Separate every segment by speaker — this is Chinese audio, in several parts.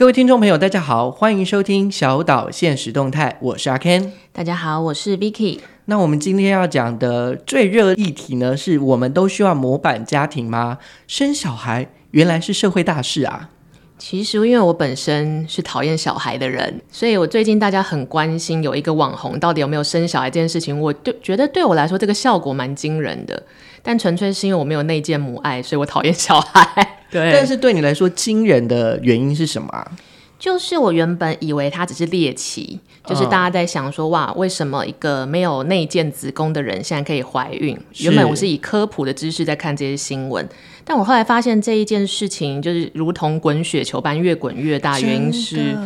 Speaker 1: 各位听众朋友，大家好，欢迎收听小岛现实动态，我是阿 Ken。
Speaker 2: 大家好，我是 Vicky。
Speaker 1: 那我们今天要讲的最热议题呢，是我们都需要模板家庭吗？生小孩原来是社会大事啊。
Speaker 2: 其实，因为我本身是讨厌小孩的人，所以我最近大家很关心有一个网红到底有没有生小孩这件事情。我对觉得对我来说，这个效果蛮惊人的，但纯粹是因为我没有内建母爱，所以我讨厌小孩。对，
Speaker 1: 但是对你来说惊人的原因是什么啊？
Speaker 2: 就是我原本以为他只是猎奇，就是大家在想说，哇，为什么一个没有内建子宫的人现在可以怀孕？原本我是以科普的知识在看这些新闻。但我后来发现这一件事情就是如同滚雪球般越滚越大，原因是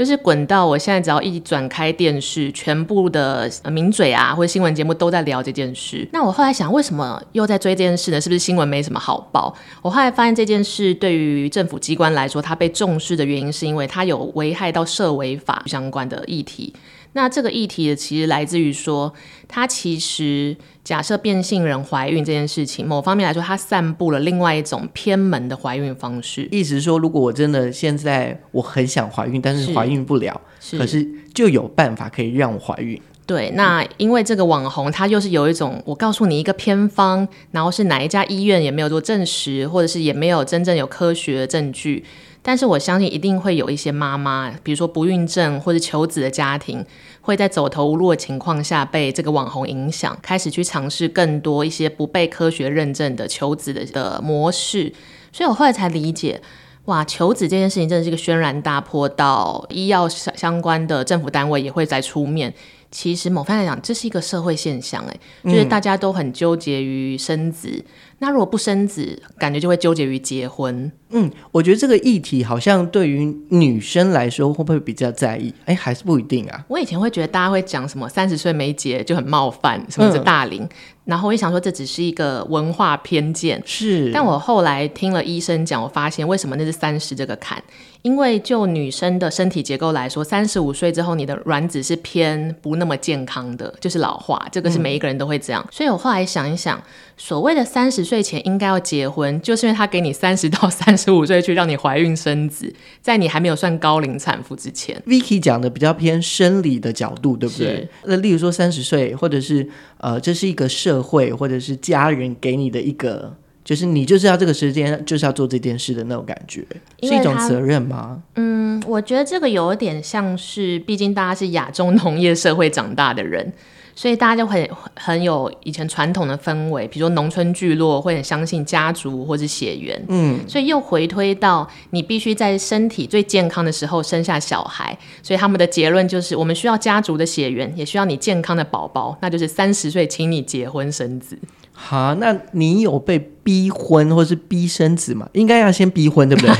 Speaker 2: 就是滚到我现在只要一转开电视，全部的名嘴啊或者新闻节目都在聊这件事。那我后来想，为什么又在追这件事呢？是不是新闻没什么好报？我后来发现这件事对于政府机关来说，它被重视的原因是因为它有危害到涉违法相关的议题。那这个议题其实来自于说，它其实假设变性人怀孕这件事情，某方面来说，它散布了另外一种偏门的怀孕方式。
Speaker 1: 意思是说，如果我真的现在我很想怀孕，但是怀孕不了，是可是就有办法可以让我怀孕。
Speaker 2: 对，那因为这个网红，他又是有一种，我告诉你一个偏方，然后是哪一家医院也没有做证实，或者是也没有真正有科学证据。但是我相信一定会有一些妈妈，比如说不孕症或者求子的家庭，会在走投无路的情况下被这个网红影响，开始去尝试更多一些不被科学认证的求子的的模式。所以我后来才理解，哇，求子这件事情真的是一个轩然大波，到医药相相关的政府单位也会再出面。其实某方面来讲，这是一个社会现象，哎，就是大家都很纠结于生子。嗯那如果不生子，感觉就会纠结于结婚。
Speaker 1: 嗯，我觉得这个议题好像对于女生来说会不会比较在意？哎，还是不一定啊。
Speaker 2: 我以前会觉得大家会讲什么三十岁没结就很冒犯，什么是大龄，嗯、然后我也想说这只是一个文化偏见。
Speaker 1: 是，
Speaker 2: 但我后来听了医生讲，我发现为什么那是三十这个坎？因为就女生的身体结构来说，三十五岁之后你的卵子是偏不那么健康的，就是老化，这个是每一个人都会这样。嗯、所以我后来想一想，所谓的三十。岁前应该要结婚，就是因为他给你三十到三十五岁去让你怀孕生子，在你还没有算高龄产妇之前。
Speaker 1: Vicky 讲的比较偏生理的角度，对不对？那例如说三十岁，或者是呃，这是一个社会或者是家人给你的一个，就是你就是要这个时间就是要做这件事的那种感觉，是一种责任吗？
Speaker 2: 嗯，我觉得这个有点像是，毕竟大家是亚洲农业社会长大的人。所以大家就很很有以前传统的氛围，比如说农村聚落会很相信家族或是血缘，嗯，所以又回推到你必须在身体最健康的时候生下小孩，所以他们的结论就是我们需要家族的血缘，也需要你健康的宝宝，那就是三十岁请你结婚生子。
Speaker 1: 好，那你有被逼婚或是逼生子吗？应该要先逼婚，对不对？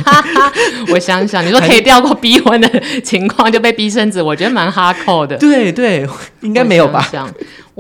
Speaker 2: 我想想，你说可以调过逼婚的 情况就被逼生子，我觉得蛮哈扣的。
Speaker 1: 对对，应该没有吧？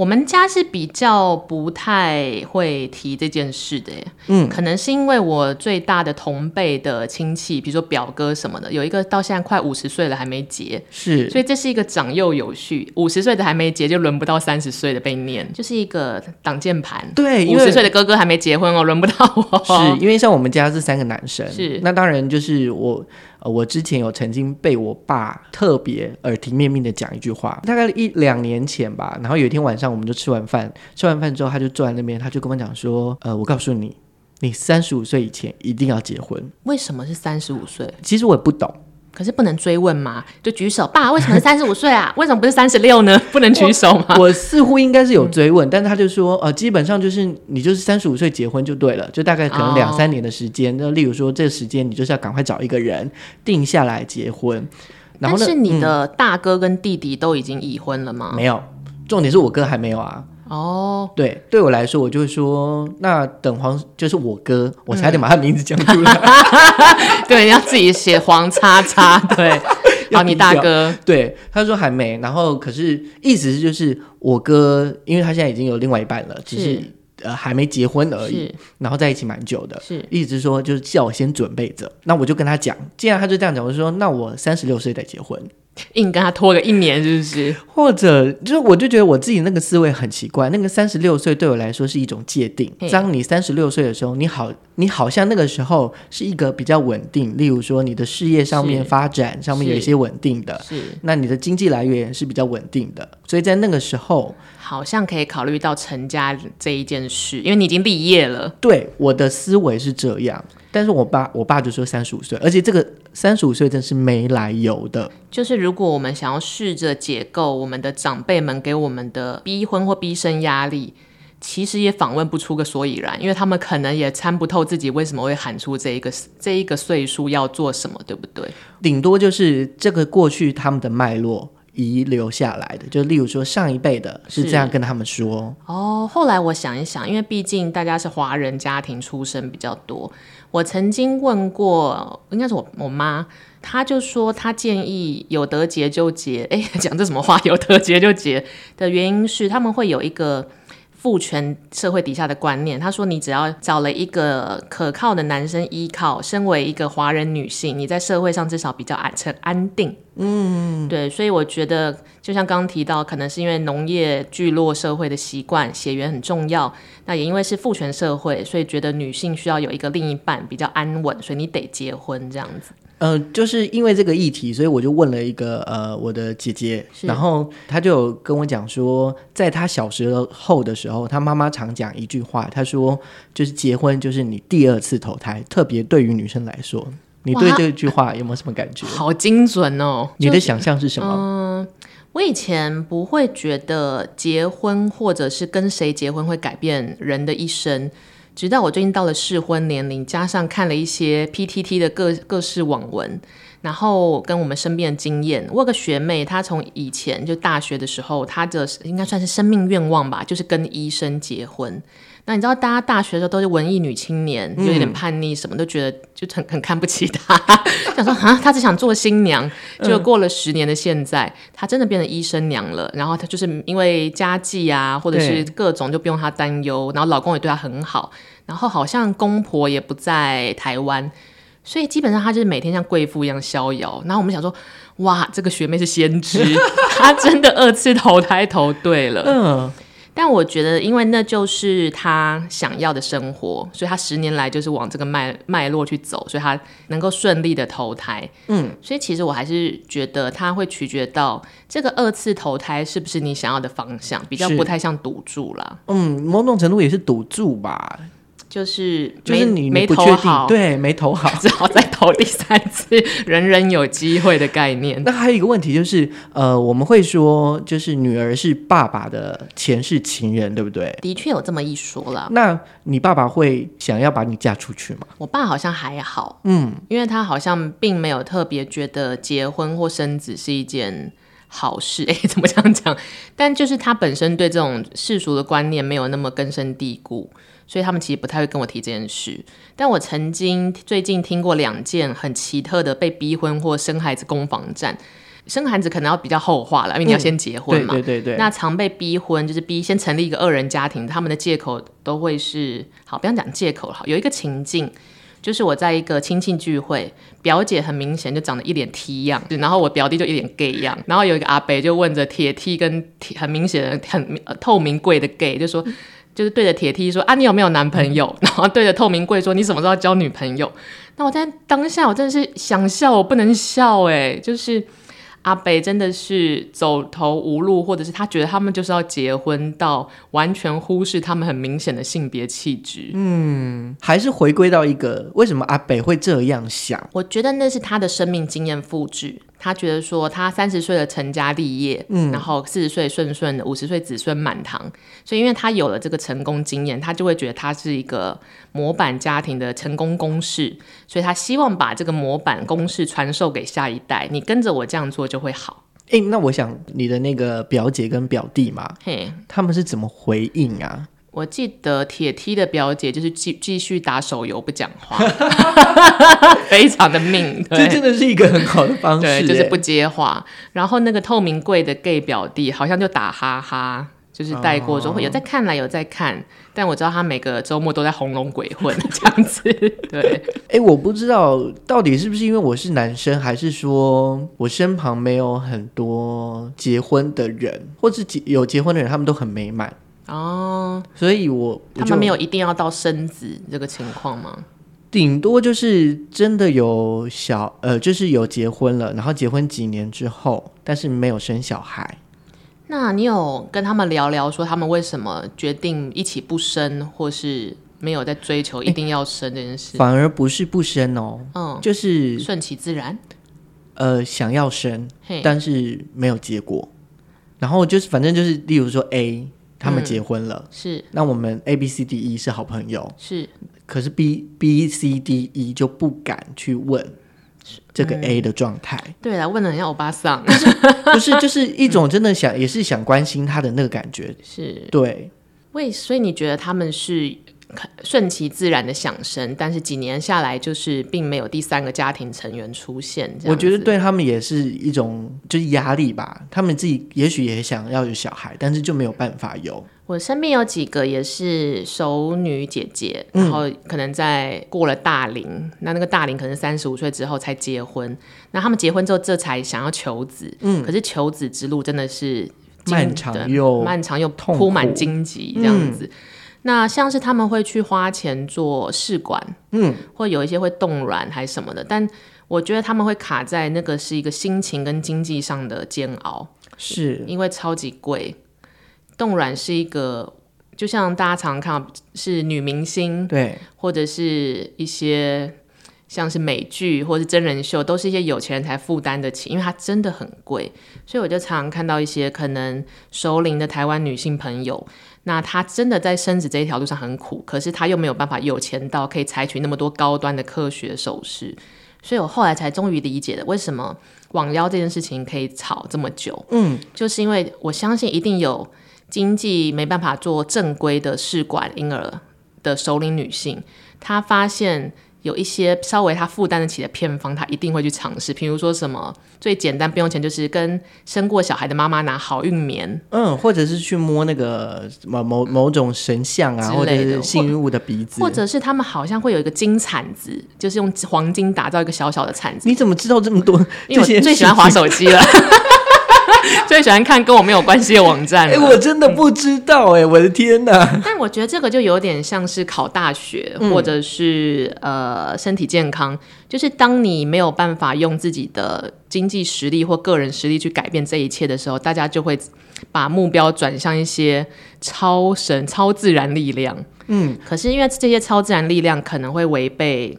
Speaker 2: 我们家是比较不太会提这件事的，嗯，可能是因为我最大的同辈的亲戚，比如说表哥什么的，有一个到现在快五十岁了还没结，是，所以这是一个长幼有序，五十岁的还没结就轮不到三十岁的被念，就是一个挡箭牌。
Speaker 1: 对，
Speaker 2: 五十岁的哥哥还没结婚哦，轮不到我。
Speaker 1: 是因为像我们家是三个男生，是，那当然就是我。呃，我之前有曾经被我爸特别耳提面命的讲一句话，大概一两年前吧。然后有一天晚上，我们就吃完饭，吃完饭之后，他就坐在那边，他就跟我讲说：“呃，我告诉你，你三十五岁以前一定要结婚。”
Speaker 2: 为什么是三十五岁？
Speaker 1: 其实我也不懂。
Speaker 2: 可是不能追问嘛？就举手，爸，为什么是三十五岁啊？为什么不是三十六呢？不能举手吗？
Speaker 1: 我，我似乎应该是有追问，嗯、但是他就说，呃，基本上就是你就是三十五岁结婚就对了，就大概可能两三年的时间。那、哦、例如说这个时间，你就是要赶快找一个人定下来结婚。然
Speaker 2: 后是你的大哥跟弟弟都已经已婚了吗？
Speaker 1: 没有，重点是我哥还没有啊。哦，对，对我来说，我就会说，那等黄就是我哥，我差点把他名字讲出来。
Speaker 2: 嗯、对，要自己写黄叉叉。对，好，你大哥，
Speaker 1: 对，他说还没，然后可是意思是就是我哥，因为他现在已经有另外一半了，只是，是呃还没结婚而已，然后在一起蛮久的，是，一直说就是叫我先准备着。那我就跟他讲，既然他就这样讲，我就说那我三十六岁再结婚。
Speaker 2: 硬跟他拖个一年，是不是？
Speaker 1: 或者，就是我就觉得我自己那个思维很奇怪。那个三十六岁对我来说是一种界定。当你三十六岁的时候，你好，你好像那个时候是一个比较稳定，例如说你的事业上面发展上面有一些稳定的，是。那你的经济来源是比较稳定的，所以在那个时候，
Speaker 2: 好像可以考虑到成家这一件事，因为你已经立业了。
Speaker 1: 对，我的思维是这样。但是我爸，我爸就说三十五岁，而且这个三十五岁真是没来由的。
Speaker 2: 就是如果我们想要试着解构我们的长辈们给我们的逼婚或逼生压力，其实也访问不出个所以然，因为他们可能也参不透自己为什么会喊出这一个这一个岁数要做什么，对不对？
Speaker 1: 顶多就是这个过去他们的脉络。遗留下来的，就例如说上一辈的是这样跟他们说
Speaker 2: 哦。后来我想一想，因为毕竟大家是华人家庭出身比较多，我曾经问过，应该是我我妈，她就说她建议有得结就结。哎，讲这什么话？有得结就结的原因是他们会有一个。父权社会底下的观念，他说：“你只要找了一个可靠的男生依靠，身为一个华人女性，你在社会上至少比较安成安定。”嗯，对，所以我觉得，就像刚刚提到，可能是因为农业聚落社会的习惯，血缘很重要。那也因为是父权社会，所以觉得女性需要有一个另一半比较安稳，所以你得结婚这样子。
Speaker 1: 呃，就是因为这个议题，所以我就问了一个呃我的姐姐，然后她就有跟我讲说，在她小时候的时候，她妈妈常讲一句话，她说就是结婚就是你第二次投胎，特别对于女生来说，你对这句话有没有什么感觉？
Speaker 2: 好精准哦！
Speaker 1: 你的想象是什么？
Speaker 2: 嗯、呃，我以前不会觉得结婚或者是跟谁结婚会改变人的一生。直到我最近到了适婚年龄，加上看了一些 PTT 的各各式网文，然后跟我们身边的经验，我有个学妹，她从以前就大学的时候，她的应该算是生命愿望吧，就是跟医生结婚。那你知道，大家大学的时候都是文艺女青年，就有点叛逆，什么都觉得就很很看不起她，想说啊，她只想做新娘。就过了十年的现在，她真的变成医生娘了。然后她就是因为家计啊，或者是各种就不用她担忧，然后老公也对她很好。然后好像公婆也不在台湾，所以基本上她就是每天像贵妇一样逍遥。然后我们想说，哇，这个学妹是先知，她真的二次投胎投对了。嗯。但我觉得，因为那就是他想要的生活，所以他十年来就是往这个脉脉络去走，所以他能够顺利的投胎。嗯，所以其实我还是觉得他会取决到这个二次投胎是不是你想要的方向，比较不太像赌注啦。
Speaker 1: 嗯，某种程度也是赌注吧。
Speaker 2: 就是
Speaker 1: 就是你
Speaker 2: 没投好，
Speaker 1: 对，没投好，
Speaker 2: 只好再投第三次，人人有机会的概念。
Speaker 1: 那还有一个问题就是，呃，我们会说，就是女儿是爸爸的前世情人，对不对？
Speaker 2: 的确有这么一说了。
Speaker 1: 那你爸爸会想要把你嫁出去吗？
Speaker 2: 我爸好像还好，嗯，因为他好像并没有特别觉得结婚或生子是一件好事。哎，怎么这样讲？但就是他本身对这种世俗的观念没有那么根深蒂固。所以他们其实不太会跟我提这件事，但我曾经最近听过两件很奇特的被逼婚或生孩子攻防战。生孩子可能要比较后话了，因为你要先结婚嘛。嗯、对对对对。那常被逼婚就是逼先成立一个二人家庭，他们的借口都会是好，不要讲借口了。好，有一个情境，就是我在一个亲戚聚会，表姐很明显就长得一脸 T 样，然后我表弟就一脸 gay 样，然后有一个阿伯就问着铁 T 跟很明显的很透明贵的 gay 就说。就是对着铁梯说啊，你有没有男朋友？然后对着透明柜说，你什么时候要交女朋友？那我在当下，我真的是想笑，我不能笑哎，就是。阿北真的是走投无路，或者是他觉得他们就是要结婚，到完全忽视他们很明显的性别气质。嗯，
Speaker 1: 还是回归到一个为什么阿北会这样想？
Speaker 2: 我觉得那是他的生命经验复制。他觉得说他三十岁的成家立业，嗯，然后四十岁顺顺的，五十岁子孙满堂。所以因为他有了这个成功经验，他就会觉得他是一个模板家庭的成功公式，所以他希望把这个模板公式传授给下一代。你跟着我这样做就会好。
Speaker 1: 诶、欸，那我想你的那个表姐跟表弟嘛，嘿，他们是怎么回应啊？
Speaker 2: 我记得铁梯的表姐就是继继续打手游不讲话，非常的命，
Speaker 1: 这真的是一个很好的方式，
Speaker 2: 对，就是不接话。然后那个透明柜的 gay 表弟好像就打哈哈。就是带过说会有在看来有在看，但我知道他每个周末都在红龙鬼混 这样子。对，
Speaker 1: 哎、欸，我不知道到底是不是因为我是男生，还是说我身旁没有很多结婚的人，或是有结婚的人，他们都很美满哦。所以我，
Speaker 2: 他们没有一定要到生子这个情况吗？
Speaker 1: 顶多就是真的有小呃，就是有结婚了，然后结婚几年之后，但是没有生小孩。
Speaker 2: 那你有跟他们聊聊，说他们为什么决定一起不生，或是没有在追求一定要生这件事？
Speaker 1: 反而不是不生哦，嗯，就是
Speaker 2: 顺其自然。
Speaker 1: 呃，想要生，但是没有结果。然后就是反正就是，例如说 A 他们结婚了，嗯、
Speaker 2: 是
Speaker 1: 那我们 A B C D E 是好朋友，
Speaker 2: 是。
Speaker 1: 可是 B B C D E 就不敢去问这个 A 的状态，嗯。对
Speaker 2: 啊，问了人家欧巴桑，
Speaker 1: 不是就是一种真的想，嗯、也是想关心他的那个感觉。
Speaker 2: 是
Speaker 1: 对。
Speaker 2: 为所以你觉得他们是顺其自然的想生，但是几年下来就是并没有第三个家庭成员出现。
Speaker 1: 我觉得对他们也是一种就是压力吧。他们自己也许也想要有小孩，但是就没有办法有。
Speaker 2: 我身边有几个也是熟女姐姐，然后可能在过了大龄，嗯、那那个大龄可能三十五岁之后才结婚，那他们结婚之后这才想要求子，嗯，可是求子之路真的是
Speaker 1: 漫长又
Speaker 2: 漫长又铺满荆棘这样子。嗯、那像是他们会去花钱做试管，嗯，或有一些会冻卵还是什么的，但我觉得他们会卡在那个是一个心情跟经济上的煎熬，
Speaker 1: 是。
Speaker 2: 因为超级贵。冻卵是一个，就像大家常常看到是女明星，
Speaker 1: 对，
Speaker 2: 或者是一些像是美剧或是真人秀，都是一些有钱人才负担得起，因为它真的很贵。所以我就常常看到一些可能熟龄的台湾女性朋友，那她真的在生子这一条路上很苦，可是她又没有办法有钱到可以采取那么多高端的科学手势。所以我后来才终于理解了为什么网腰这件事情可以吵这么久。嗯，就是因为我相信一定有。经济没办法做正规的试管婴儿的熟龄女性，她发现有一些稍微他负担得起的偏方，他一定会去尝试。比如说什么最简单不用钱，就是跟生过小孩的妈妈拿好运棉，
Speaker 1: 嗯，或者是去摸那个某某某种神像啊，或者是幸运物的鼻子，
Speaker 2: 或者是他们好像会有一个金铲子，就是用黄金打造一个小小的铲子。
Speaker 1: 你怎么知道这么多？
Speaker 2: 因为我最喜欢划手机了。最喜欢看跟我没有关系的网站。哎、
Speaker 1: 欸，我真的不知道哎、欸，我的天哪！
Speaker 2: 但我觉得这个就有点像是考大学，嗯、或者是呃身体健康，就是当你没有办法用自己的经济实力或个人实力去改变这一切的时候，大家就会把目标转向一些超神、超自然力量。嗯，可是因为这些超自然力量可能会违背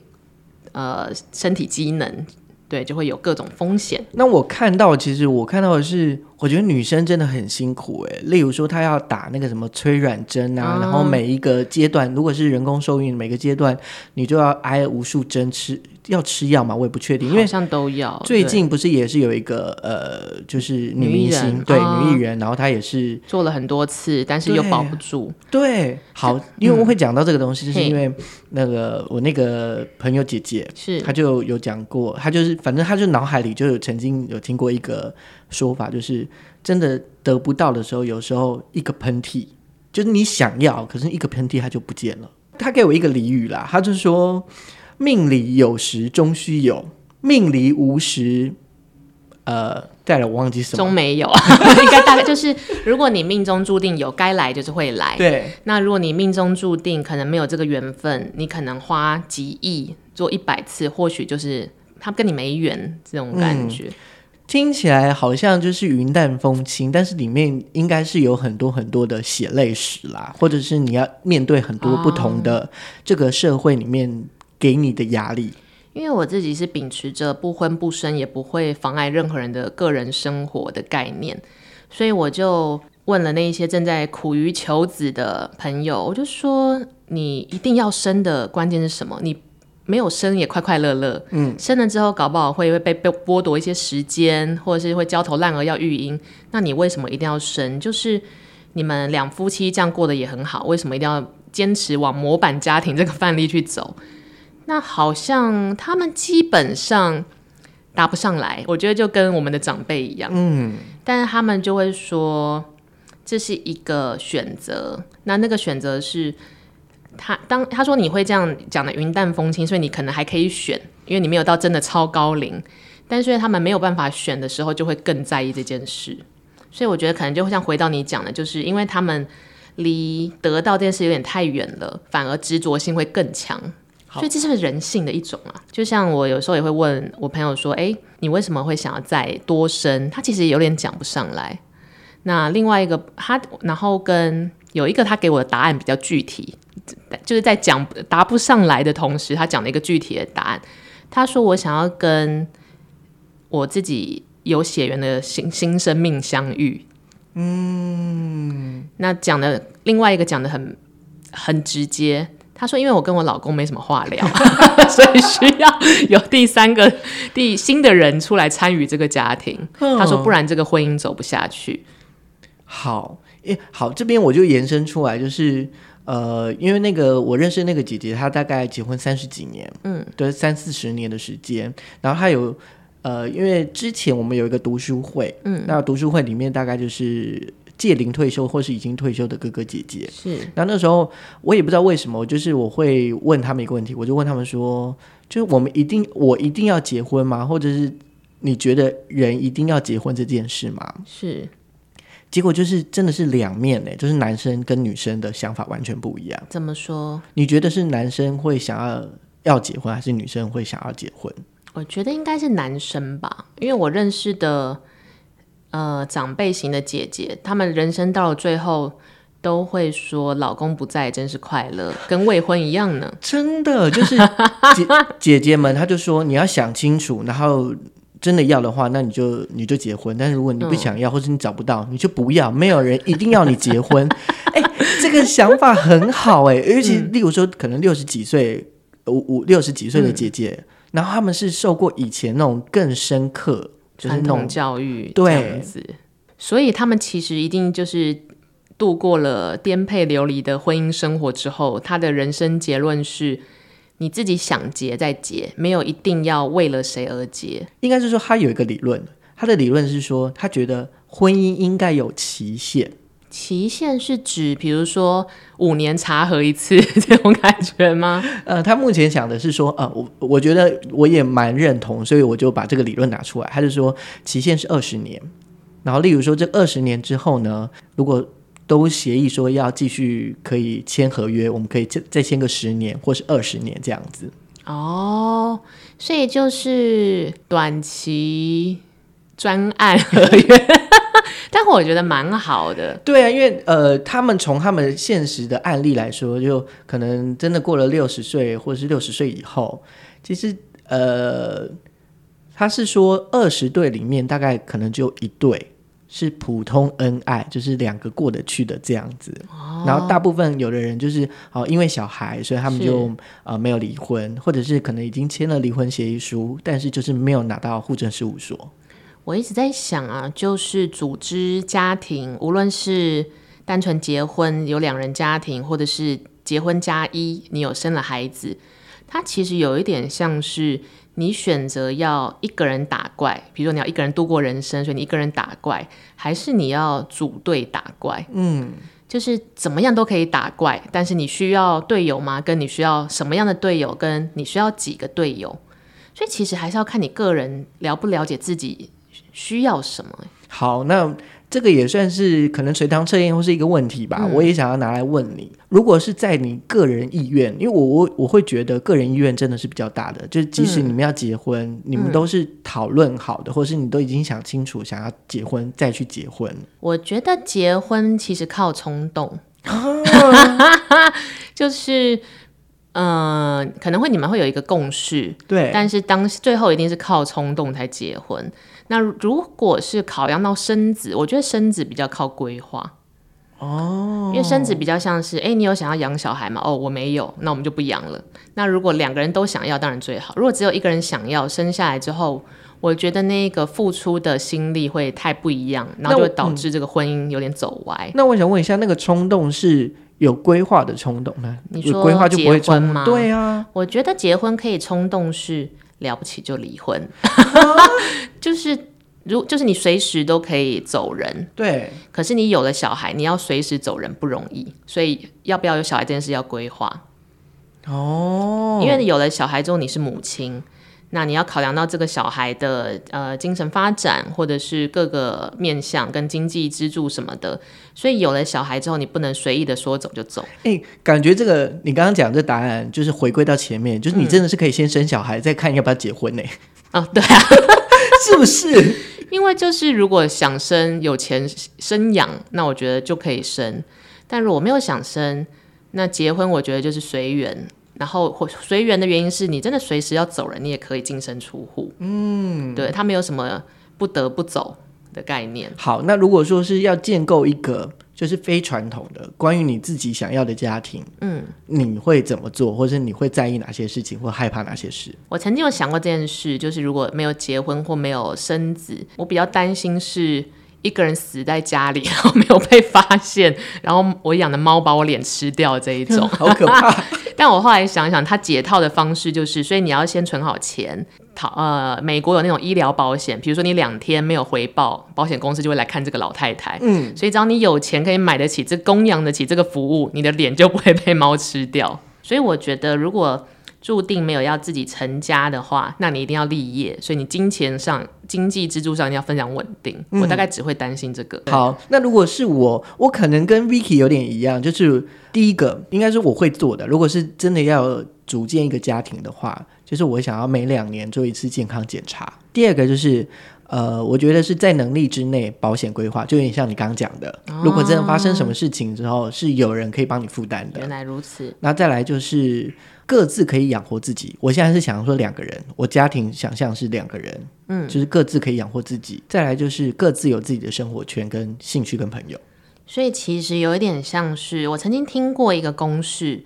Speaker 2: 呃身体机能。对，就会有各种风险。
Speaker 1: 那我看到，其实我看到的是，我觉得女生真的很辛苦哎。例如说，她要打那个什么催卵针啊，嗯、然后每一个阶段，如果是人工受孕，每个阶段你就要挨无数针吃。要吃药吗？我也不确定，因为好
Speaker 2: 像都要。
Speaker 1: 最近不是也是有一个呃，就是女明星，对、哦、女艺人，然后她也是
Speaker 2: 做了很多次，但是又保不住。
Speaker 1: 对，好，因为我会讲到这个东西，嗯、就是因为那个我那个朋友姐姐是，她就有讲过，她就是反正她就脑海里就有曾经有听过一个说法，就是真的得不到的时候，有时候一个喷嚏，就是你想要，可是一个喷嚏它就不见了。她给我一个俚语啦，她就说。命里有时终须有，命里无时，呃，再来我忘记什么，
Speaker 2: 终没有，应该大概就是，如果你命中注定有，该来就是会来。
Speaker 1: 对，
Speaker 2: 那如果你命中注定可能没有这个缘分，你可能花几亿做一百次，或许就是他跟你没缘这种感觉。嗯，
Speaker 1: 听起来好像就是云淡风轻，但是里面应该是有很多很多的血泪史啦，或者是你要面对很多不同的这个社会里面。给你的压力，
Speaker 2: 因为我自己是秉持着不婚不生也不会妨碍任何人的个人生活的概念，所以我就问了那一些正在苦于求子的朋友，我就说：你一定要生的关键是什么？你没有生也快快乐乐，嗯，生了之后搞不好会被被剥夺一些时间，或者是会焦头烂额要育婴，那你为什么一定要生？就是你们两夫妻这样过得也很好，为什么一定要坚持往模板家庭这个范例去走？那好像他们基本上答不上来，我觉得就跟我们的长辈一样，嗯，但是他们就会说，这是一个选择。那那个选择是他当他说你会这样讲的云淡风轻，所以你可能还可以选，因为你没有到真的超高龄。但是他们没有办法选的时候，就会更在意这件事。所以我觉得可能就会像回到你讲的，就是因为他们离得到这件事有点太远了，反而执着性会更强。所以这是人性的一种啊。就像我有时候也会问我朋友说：“哎，你为什么会想要再多生？”他其实有点讲不上来。那另外一个他，然后跟有一个他给我的答案比较具体，就是在讲答不上来的同时，他讲了一个具体的答案。他说：“我想要跟我自己有血缘的新新生命相遇。”嗯，那讲的另外一个讲的很很直接。他说：“因为我跟我老公没什么话聊，所以需要有第三个、第新的人出来参与这个家庭。”他说：“不然这个婚姻走不下去。”
Speaker 1: 好，诶，好，这边我就延伸出来，就是呃，因为那个我认识那个姐姐，她大概结婚三十几年，嗯，对，三四十年的时间。然后她有呃，因为之前我们有一个读书会，嗯，那读书会里面大概就是届龄退休或是已经退休的哥哥姐姐，
Speaker 2: 是。
Speaker 1: 那那时候我也不知道为什么，就是我会问他们一个问题，我就问他们说，就是我们一定我一定要结婚吗？或者是你觉得人一定要结婚这件事吗？
Speaker 2: 是。
Speaker 1: 结果就是真的是两面呢，就是男生跟女生的想法完全不一样。
Speaker 2: 怎么说？
Speaker 1: 你觉得是男生会想要要结婚，还是女生会想要结婚？
Speaker 2: 我觉得应该是男生吧，因为我认识的呃长辈型的姐姐，他们人生到了最后都会说：“老公不在真是快乐，跟未婚一样呢。”
Speaker 1: 真的就是 姐姐姐们，她就说你要想清楚，然后。真的要的话，那你就你就结婚。但是如果你不想要，嗯、或者你找不到，你就不要。没有人一定要你结婚。哎、欸，这个想法很好哎、欸。尤其例如说，可能六十几岁、五五六十几岁的姐姐、嗯，然后他们是受过以前那种更深刻就是那种
Speaker 2: 教育，
Speaker 1: 对，
Speaker 2: 所以他们其实一定就是度过了颠沛流离的婚姻生活之后，他的人生结论是。你自己想结再结，没有一定要为了谁而结。
Speaker 1: 应该是说他有一个理论，他的理论是说，他觉得婚姻应该有期限。
Speaker 2: 期限是指，比如说五年查核一次 这种感觉吗？
Speaker 1: 呃，他目前想的是说，呃，我我觉得我也蛮认同，所以我就把这个理论拿出来。他就说，期限是二十年，然后例如说这二十年之后呢，如果都协议说要继续可以签合约，我们可以再再签个十年或是二十年这样子。
Speaker 2: 哦，所以就是短期专案合约，但我觉得蛮好的。
Speaker 1: 对啊，因为呃，他们从他们现实的案例来说，就可能真的过了六十岁或者是六十岁以后，其实呃，他是说二十对里面大概可能就一对。是普通恩爱，就是两个过得去的这样子。哦、然后大部分有的人就是哦，因为小孩，所以他们就呃没有离婚，或者是可能已经签了离婚协议书，但是就是没有拿到户政事务所。
Speaker 2: 我一直在想啊，就是组织家庭，无论是单纯结婚有两人家庭，或者是结婚加一，你有生了孩子，它其实有一点像是。你选择要一个人打怪，比如说你要一个人度过人生，所以你一个人打怪，还是你要组队打怪？嗯，就是怎么样都可以打怪，但是你需要队友吗？跟你需要什么样的队友？跟你需要几个队友？所以其实还是要看你个人了不了解自己需要什么。
Speaker 1: 好，那。这个也算是可能随堂测验或是一个问题吧，嗯，我也想要拿来问你。如果是在你个人意愿，因为我我我会觉得个人意愿真的是比较大的，就是即使你们要结婚，嗯，你们都是讨论好的，嗯，或是你都已经想清楚想要结婚再去结婚。
Speaker 2: 我觉得结婚其实靠冲动，就是嗯，呃，可能会你们会有一个共识，
Speaker 1: 对，
Speaker 2: 但是当最后一定是靠冲动才结婚。那如果是考量到生子，我觉得生子比较靠规划哦，因为生子比较像是，哎，你有想要养小孩吗？哦，我没有，那我们就不养了。那如果两个人都想要，当然最好。如果只有一个人想要，生下来之后，我觉得那个付出的心力会太不一样，然后就会导致这个婚姻有点走歪。
Speaker 1: 那我，想问一下，那个冲动是有规划的冲动呢？
Speaker 2: 你说
Speaker 1: 规划就不会
Speaker 2: 结婚吗？
Speaker 1: 对啊，
Speaker 2: 我觉得结婚可以冲动是。了不起就离婚，就是如就是你随时都可以走人，
Speaker 1: 对。
Speaker 2: 可是你有了小孩，你要随时走人不容易，所以要不要有小孩这件事要规划。
Speaker 1: 哦，
Speaker 2: 因为你有了小孩之后，你是母亲，那你要考量到这个小孩的呃精神发展，或者是各个面向跟经济支柱什么的，所以有了小孩之后，你不能随意的说走就走。
Speaker 1: 哎、欸，感觉这个你刚刚讲这答案，就是回归到前面，就是你真的是可以先生小孩，嗯、再看要不要结婚呢？
Speaker 2: 哦，对啊，
Speaker 1: 是不是？
Speaker 2: 因为就是如果想生有钱生养，那我觉得就可以生。但如果没有想生，那结婚我觉得就是随缘。然后随缘的原因是你真的随时要走人，你也可以净身出户。嗯，对，他没有什么不得不走的概念。
Speaker 1: 好，那如果说是要建构一个就是非传统的关于你自己想要的家庭，嗯，你会怎么做，或者你会在意哪些事情，或害怕哪些事？
Speaker 2: 我曾经有想过这件事，就是如果没有结婚或没有生子，我比较担心是一个人死在家里，然后没有被发现，然后我养的猫把我脸吃掉这一种，
Speaker 1: 好可怕。
Speaker 2: 但我后来想想，他解套的方式就是，所以你要先存好钱。讨，呃，美国有那种医疗保险，比如说你两天没有回报，保险公司就会来看这个老太太。嗯，所以只要你有钱可以买得起这供养得起这个服务，你的脸就不会被猫吃掉。所以我觉得，如果注定没有要自己成家的话，那你一定要立业，所以你金钱上、经济支柱上一定要非常稳定。嗯、我大概只会担心这个。
Speaker 1: 好，那如果是我，我可能跟 Vicky 有点一样，就是第一个应该是我会做的。如果是真的要组建一个家庭的话，就是我想要每两年做一次健康检查。第二个就是，呃，我觉得是在能力之内保险规划，就有点像你刚刚讲的，哦、如果真的发生什么事情之后，是有人可以帮你负担的。
Speaker 2: 原来如此。
Speaker 1: 那再来就是。各自可以养活自己。我现在是想说两个人，我家庭想象是两个人，嗯，就是各自可以养活自己。再来就是各自有自己的生活圈跟兴趣跟朋友。
Speaker 2: 所以其实有一点像是我曾经听过一个公式，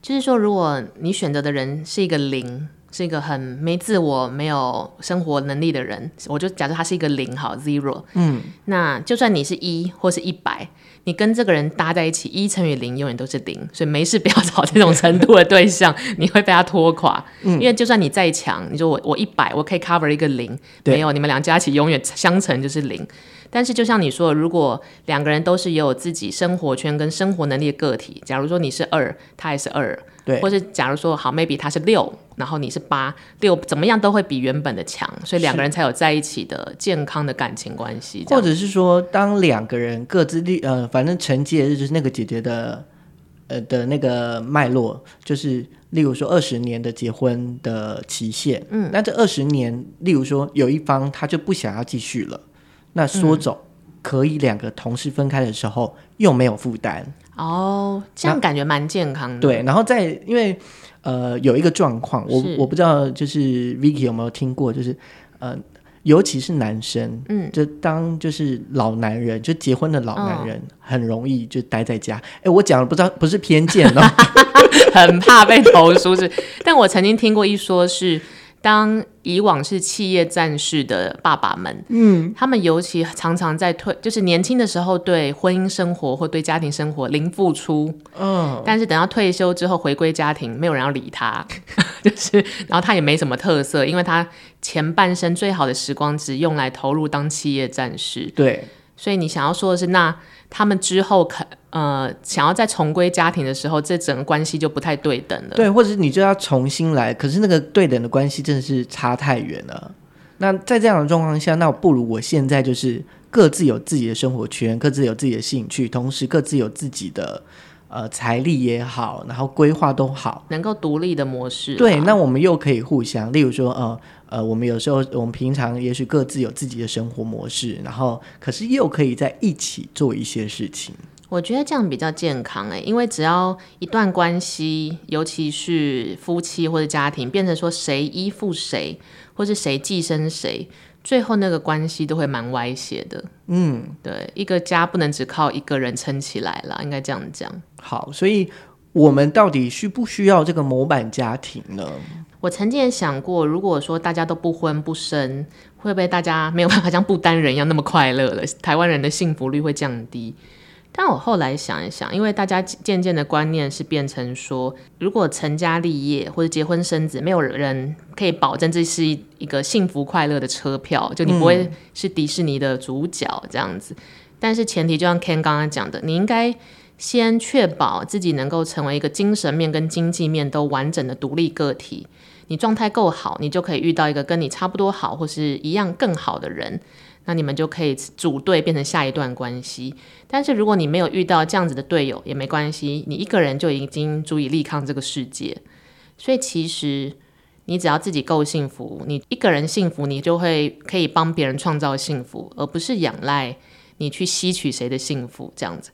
Speaker 2: 就是说如果你选择的人是一个零，是一个很没自我、没有生活能力的人，我就假设他是一个零好 zero，嗯，那就算你是一或是一百。你跟这个人搭在一起，一乘以零永远都是零，所以没事不要找这种程度的对象，你会被他拖垮。嗯，因为就算你再强，你说我我一百，我可以 cover 一个零，没有，你们俩加起永远相乘就是零。但是就像你说，如果两个人都是也有自己生活圈跟生活能力的个体，假如说你是二，他也是二。对，或是假如说好，maybe 他是六，然后你是八，六怎么样都会比原本的强，所以两个人才有在一起的健康的感情关系。
Speaker 1: 或者是说，当两个人各自立，呃，反正承接的就是那个姐姐的，呃的那个脉络，就是例如说二十年的结婚的期限，嗯，那这二十年，例如说有一方他就不想要继续了，那说走、嗯、可以两个同事分开的时候又没有负担。
Speaker 2: 哦，这样感觉蛮健康的。
Speaker 1: 对，然后再因为呃有一个状况，我我不知道就是 Vicky 有没有听过，就是呃尤其是男生，嗯，就当就是老男人，就结婚的老男人，哦、很容易就待在家。哎，我讲的不知道不是偏见哦，
Speaker 2: 很怕被投诉是，但我曾经听过一说是。当以往是企业战士的爸爸们，嗯，他们尤其常常在退，就是年轻的时候对婚姻生活或对家庭生活零付出，嗯，但是等到退休之后回归家庭，没有人要理他，就是，然后他也没什么特色，因为他前半生最好的时光只用来投入当企业战士，
Speaker 1: 对，
Speaker 2: 所以你想要说的是那。他们之后可呃想要再重归家庭的时候，这整个关系就不太对等了。
Speaker 1: 对，或者是你就要重新来，可是那个对等的关系真的是差太远了。那在这样的状况下，那不如我现在就是各自有自己的生活圈，各自有自己的兴趣，同时各自有自己的呃财力也好，然后规划都好，
Speaker 2: 能够独立的模式。
Speaker 1: 对，那我们又可以互相，例如说呃。呃，我们有时候，我们平常也许各自有自己的生活模式，然后可是又可以在一起做一些事情。
Speaker 2: 我觉得这样比较健康哎，因为只要一段关系，尤其是夫妻或者家庭，变成说谁依附谁，或是谁寄生谁，最后那个关系都会蛮歪斜的。嗯，对，一个家不能只靠一个人撑起来了，应该这样讲。
Speaker 1: 好，所以我们到底需不需要这个模板家庭呢？
Speaker 2: 我曾经也想过，如果说大家都不婚不生，会不会大家没有办法像不丹人一样那么快乐了？台湾人的幸福率会降低。但我后来想一想，因为大家渐渐的观念是变成说，如果成家立业或者结婚生子，没有人可以保证这是一个幸福快乐的车票，就你不会是迪士尼的主角这样子。嗯、但是前提就像 Ken 刚刚讲的，你应该先确保自己能够成为一个精神面跟经济面都完整的独立个体。你状态够好，你就可以遇到一个跟你差不多好或是一样更好的人。那你们就可以组队变成下一段关系。但是如果你没有遇到这样子的队友，也没关系，你一个人就已经足以力抗这个世界。所以其实你只要自己够幸福，你一个人幸福，你就会可以帮别人创造幸福，而不是仰赖你去吸取谁的幸福这样子。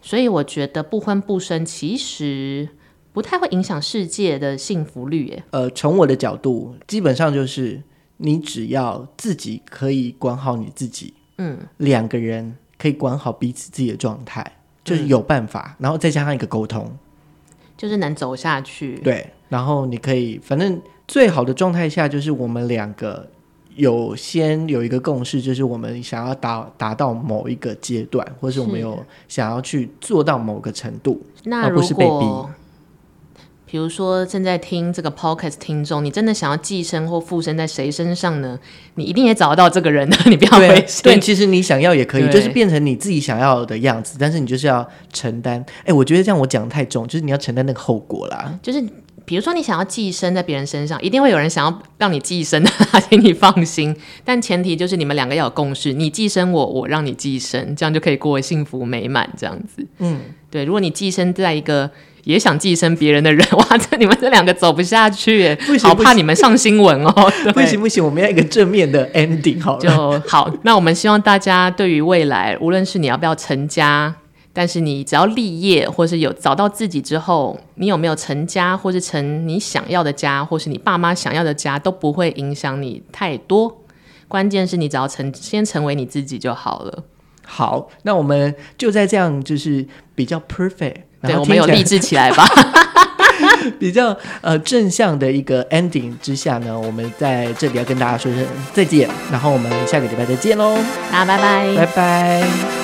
Speaker 2: 所以我觉得不婚不生其实不太会影响世界的幸福率。
Speaker 1: 呃，从我的角度，基本上就是。你只要自己可以管好你自己，嗯，两个人可以管好彼此自己的状态，就是有办法，嗯，然后再加上一个沟通，
Speaker 2: 就是能走下去。
Speaker 1: 对，然后你可以，反正最好的状态下就是我们两个有先有一个共识，就是我们想要达达到某一个阶段，或是我们有想要去做到某个程度，
Speaker 2: 那，而不是被逼。比如说，正在听这个 podcast 听众，你真的想要寄生或附身在谁身上呢？你一定也找得到这个人的，你不要灰心。
Speaker 1: 对，其实你想要也可以，就是变成你自己想要的样子，但是你就是要承担。哎，我觉得这样我讲得太重，就是你要承担那个后果啦。
Speaker 2: 就是比如说，你想要寄生在别人身上，一定会有人想要让你寄生的，请你放心。但前提就是你们两个要有共识，你寄生我，我让你寄生，这样就可以过幸福美满这样子。嗯，对。如果你寄生在一个。也想寄生别人的人，哇！这你们这两个走不下去，好怕你们上新闻哦。
Speaker 1: 不行不行，我们要一个正面的 ending 好了。
Speaker 2: 就好，那我们希望大家对于未来，无论是你要不要成家，但是你只要立业，或是有找到自己之后，你有没有成家，或是成你想要的家，或是你爸妈想要的家，都不会影响你太多。关键是你只要成，先成为你自己就好了。
Speaker 1: 好，那我们就在这样，就是比较 perfect。
Speaker 2: 对，我们有励志起来吧。
Speaker 1: 比较呃正向的一个 ending 之下呢，我们在这里要跟大家说声再见，然后我们下个礼拜再见喽，
Speaker 2: 大家拜拜，
Speaker 1: 拜拜。